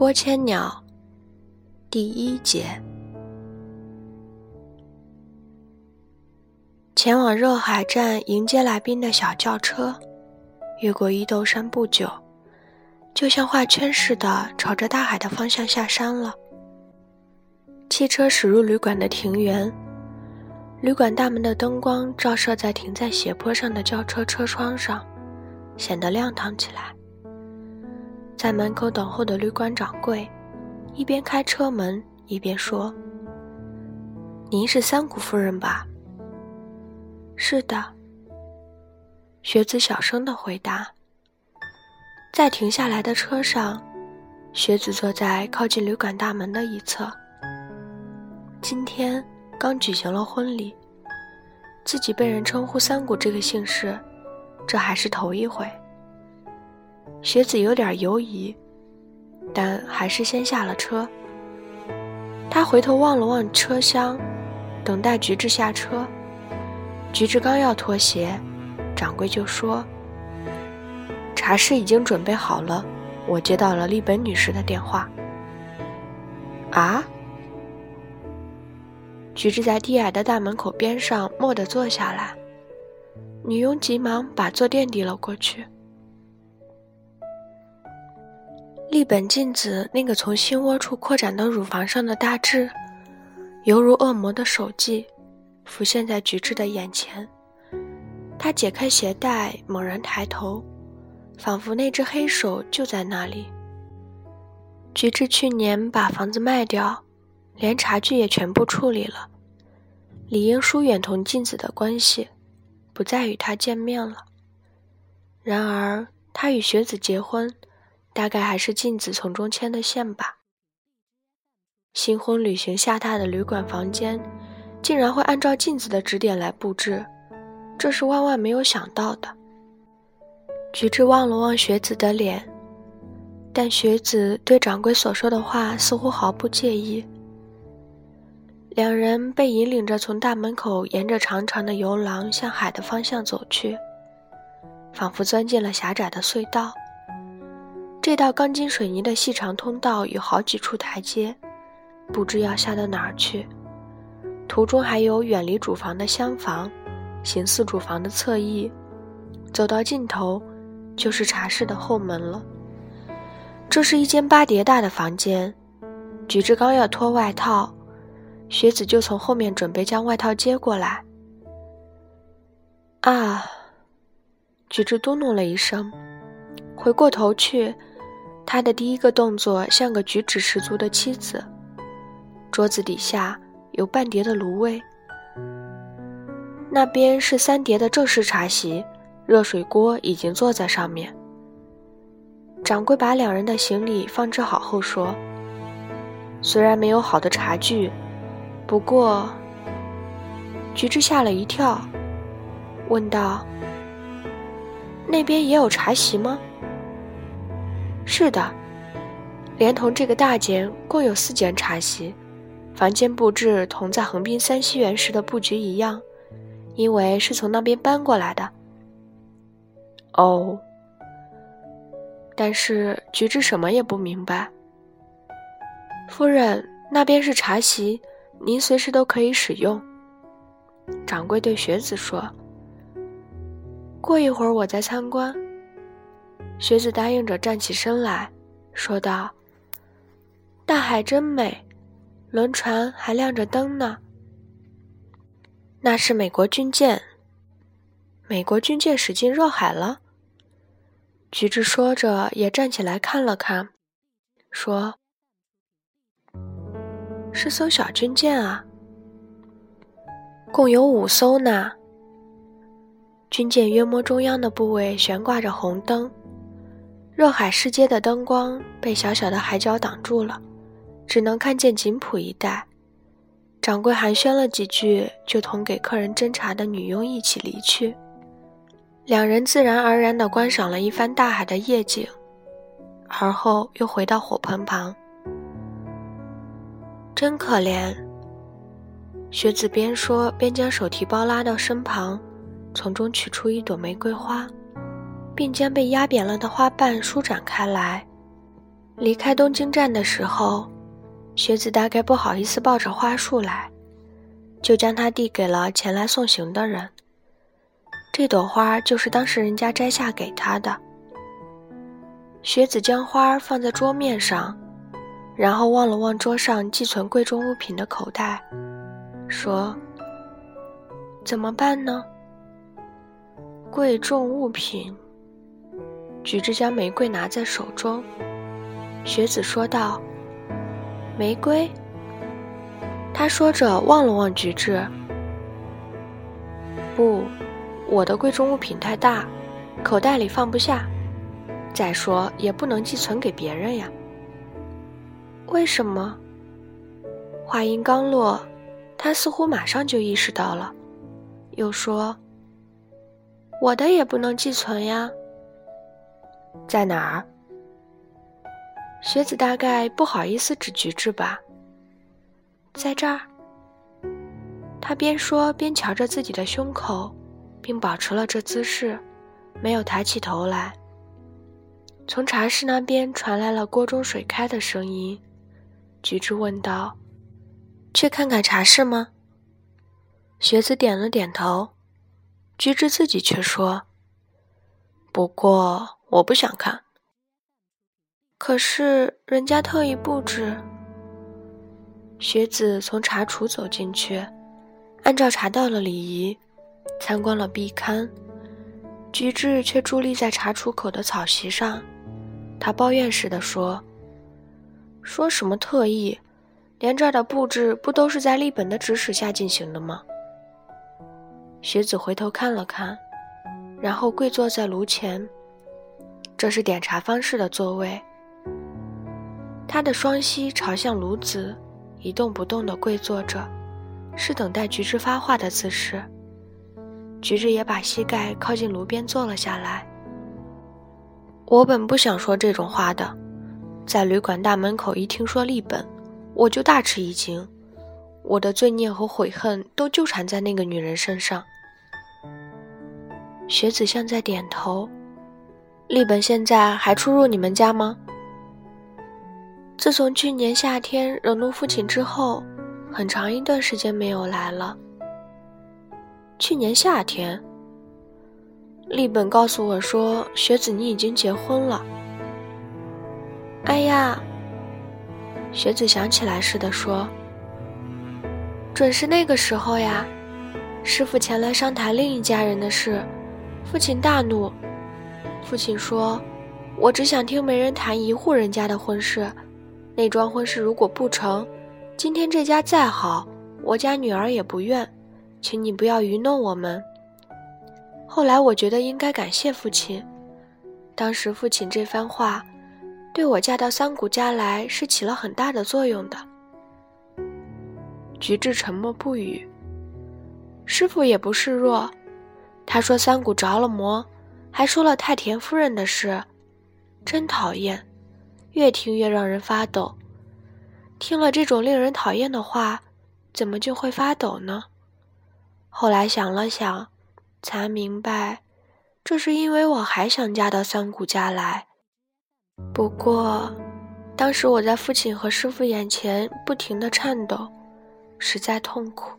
拨千鸟，第一节。前往热海站迎接来宾的小轿车，越过伊豆山不久，就像画圈似的朝着大海的方向下山了。汽车驶入旅馆的庭园，旅馆大门的灯光照射在停在斜坡上的轿车车窗上，显得亮堂起来。在门口等候的旅馆掌柜，一边开车门一边说：“您是三谷夫人吧？”“是的。”学子小声的回答。在停下来的车上，学子坐在靠近旅馆大门的一侧。今天刚举行了婚礼，自己被人称呼三谷这个姓氏，这还是头一回。学子有点犹疑，但还是先下了车。他回头望了望车厢，等待菊治下车。菊治刚要脱鞋，掌柜就说：“茶室已经准备好了，我接到了丽本女士的电话。”啊！菊治在低矮的大门口边上蓦地坐下来，女佣急忙把坐垫递了过去。立本静子那个从心窝处扩展到乳房上的大痣，犹如恶魔的手迹，浮现在菊治的眼前。他解开鞋带，猛然抬头，仿佛那只黑手就在那里。菊治去年把房子卖掉，连茶具也全部处理了，理应疏远同静子的关系，不再与他见面了。然而，他与雪子结婚。大概还是镜子从中牵的线吧。新婚旅行下榻的旅馆房间，竟然会按照镜子的指点来布置，这是万万没有想到的。菊治望了望雪子的脸，但雪子对掌柜所说的话似乎毫不介意。两人被引领着从大门口沿着长长的游廊向海的方向走去，仿佛钻进了狭窄的隧道。这道钢筋水泥的细长通道有好几处台阶，不知要下到哪儿去。途中还有远离主房的厢房，形似主房的侧翼。走到尽头，就是茶室的后门了。这是一间八叠大的房间。菊治刚要脱外套，雪子就从后面准备将外套接过来。啊！菊治嘟哝了一声，回过头去。他的第一个动作像个举止十足的妻子。桌子底下有半碟的芦苇，那边是三碟的正式茶席，热水锅已经坐在上面。掌柜把两人的行李放置好后说：“虽然没有好的茶具，不过……”菊治吓了一跳，问道：“那边也有茶席吗？”是的，连同这个大间，共有四间茶席，房间布置同在横滨三溪园时的布局一样，因为是从那边搬过来的。哦，但是菊治什么也不明白。夫人，那边是茶席，您随时都可以使用。掌柜对学子说：“过一会儿我再参观。”学子答应着，站起身来说道：“大海真美，轮船还亮着灯呢。那是美国军舰。美国军舰驶进热海了。”橘子说着，也站起来看了看，说：“是艘小军舰啊，共有五艘呢。军舰约摸中央的部位悬挂着红灯。”热海市街的灯光被小小的海角挡住了，只能看见锦浦一带。掌柜寒暄了几句，就同给客人斟茶的女佣一起离去。两人自然而然地观赏了一番大海的夜景，而后又回到火盆旁。真可怜。雪子边说边将手提包拉到身旁，从中取出一朵玫瑰花。并将被压扁了的花瓣舒展开来。离开东京站的时候，学子大概不好意思抱着花束来，就将它递给了前来送行的人。这朵花就是当时人家摘下给他的。学子将花放在桌面上，然后望了望桌上寄存贵重物品的口袋，说：“怎么办呢？”贵重物品。菊治将玫瑰拿在手中。学子说道：“玫瑰。”他说着望了望菊治。不，我的贵重物品太大，口袋里放不下。再说也不能寄存给别人呀。为什么？话音刚落，他似乎马上就意识到了，又说：“我的也不能寄存呀。”在哪儿？学子大概不好意思指菊治吧。在这儿。他边说边瞧着自己的胸口，并保持了这姿势，没有抬起头来。从茶室那边传来了锅中水开的声音。菊治问道：“去看看茶室吗？”学子点了点头。菊治自己却说：“不过我不想看。”可是人家特意布置。学子从茶厨走进去，按照茶道的礼仪，参观了壁龛。菊治却伫立在茶厨口的草席上，他抱怨似的说：“说什么特意？连这儿的布置不都是在立本的指使下进行的吗？”学子回头看了看，然后跪坐在炉前。这是点茶方式的座位。他的双膝朝向炉子，一动不动地跪坐着，是等待菊治发话的姿势。菊治也把膝盖靠近炉边坐了下来。我本不想说这种话的，在旅馆大门口一听说立本，我就大吃一惊，我的罪孽和悔恨都纠缠在那个女人身上。学子像在点头。立本现在还出入你们家吗？自从去年夏天惹怒父亲之后，很长一段时间没有来了。去年夏天，立本告诉我说：“学子，你已经结婚了。”哎呀，学子想起来似的说：“准是那个时候呀。”师傅前来商谈另一家人的事，父亲大怒。父亲说：“我只想听媒人谈一户人家的婚事。”那桩婚事如果不成，今天这家再好，我家女儿也不愿，请你不要愚弄我们。后来我觉得应该感谢父亲，当时父亲这番话，对我嫁到三谷家来是起了很大的作用的。菊治沉默不语，师傅也不示弱，他说三谷着了魔，还说了太田夫人的事，真讨厌。越听越让人发抖。听了这种令人讨厌的话，怎么就会发抖呢？后来想了想，才明白，这是因为我还想嫁到三谷家来。不过，当时我在父亲和师傅眼前不停的颤抖，实在痛苦。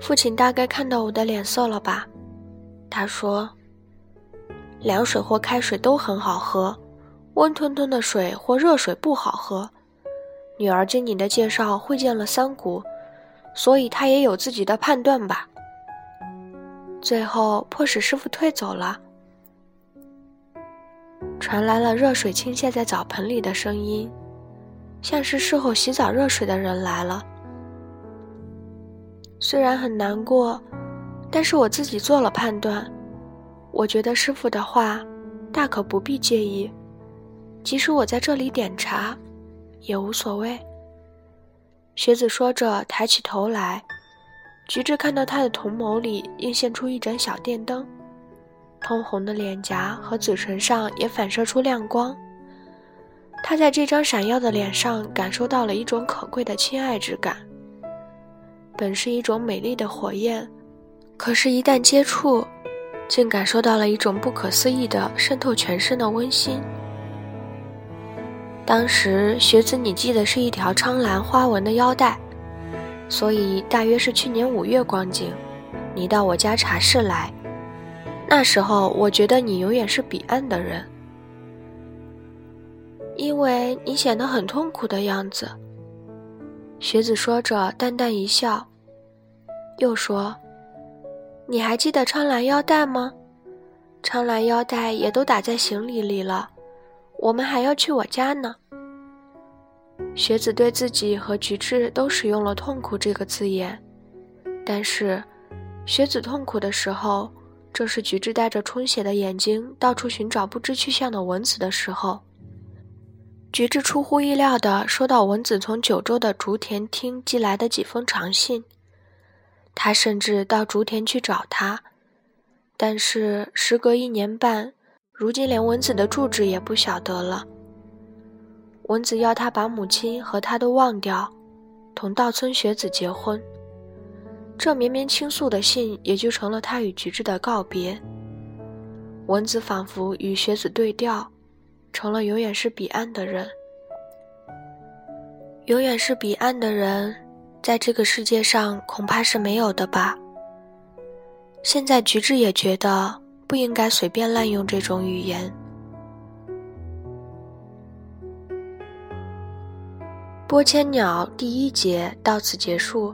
父亲大概看到我的脸色了吧？他说：“凉水或开水都很好喝。”温吞吞的水或热水不好喝。女儿经你的介绍会见了三谷，所以她也有自己的判断吧。最后迫使师傅退走了。传来了热水倾泻在澡盆里的声音，像是事后洗澡热水的人来了。虽然很难过，但是我自己做了判断。我觉得师傅的话，大可不必介意。即使我在这里点茶，也无所谓。学子说着，抬起头来，菊治看到他的瞳眸里映现出一盏小电灯，通红的脸颊和嘴唇上也反射出亮光。他在这张闪耀的脸上感受到了一种可贵的亲爱之感。本是一种美丽的火焰，可是，一旦接触，竟感受到了一种不可思议的渗透全身的温馨。当时学子你系的是一条苍蓝花纹的腰带，所以大约是去年五月光景，你到我家茶室来。那时候我觉得你永远是彼岸的人，因为你显得很痛苦的样子。学子说着，淡淡一笑，又说：“你还记得苍蓝腰带吗？苍蓝腰带也都打在行李里了，我们还要去我家呢。”学子对自己和菊治都使用了“痛苦”这个字眼，但是，学子痛苦的时候，正是菊治带着充血的眼睛到处寻找不知去向的文子的时候。菊治出乎意料地收到文子从九州的竹田町寄来的几封长信，他甚至到竹田去找他，但是时隔一年半，如今连文子的住址也不晓得了。文子要他把母亲和他都忘掉，同稻村学子结婚。这绵绵倾诉的信也就成了他与菊治的告别。文子仿佛与学子对调。成了永远是彼岸的人，永远是彼岸的人，在这个世界上恐怕是没有的吧。现在菊治也觉得不应该随便滥用这种语言。播千鸟第一节到此结束，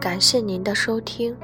感谢您的收听。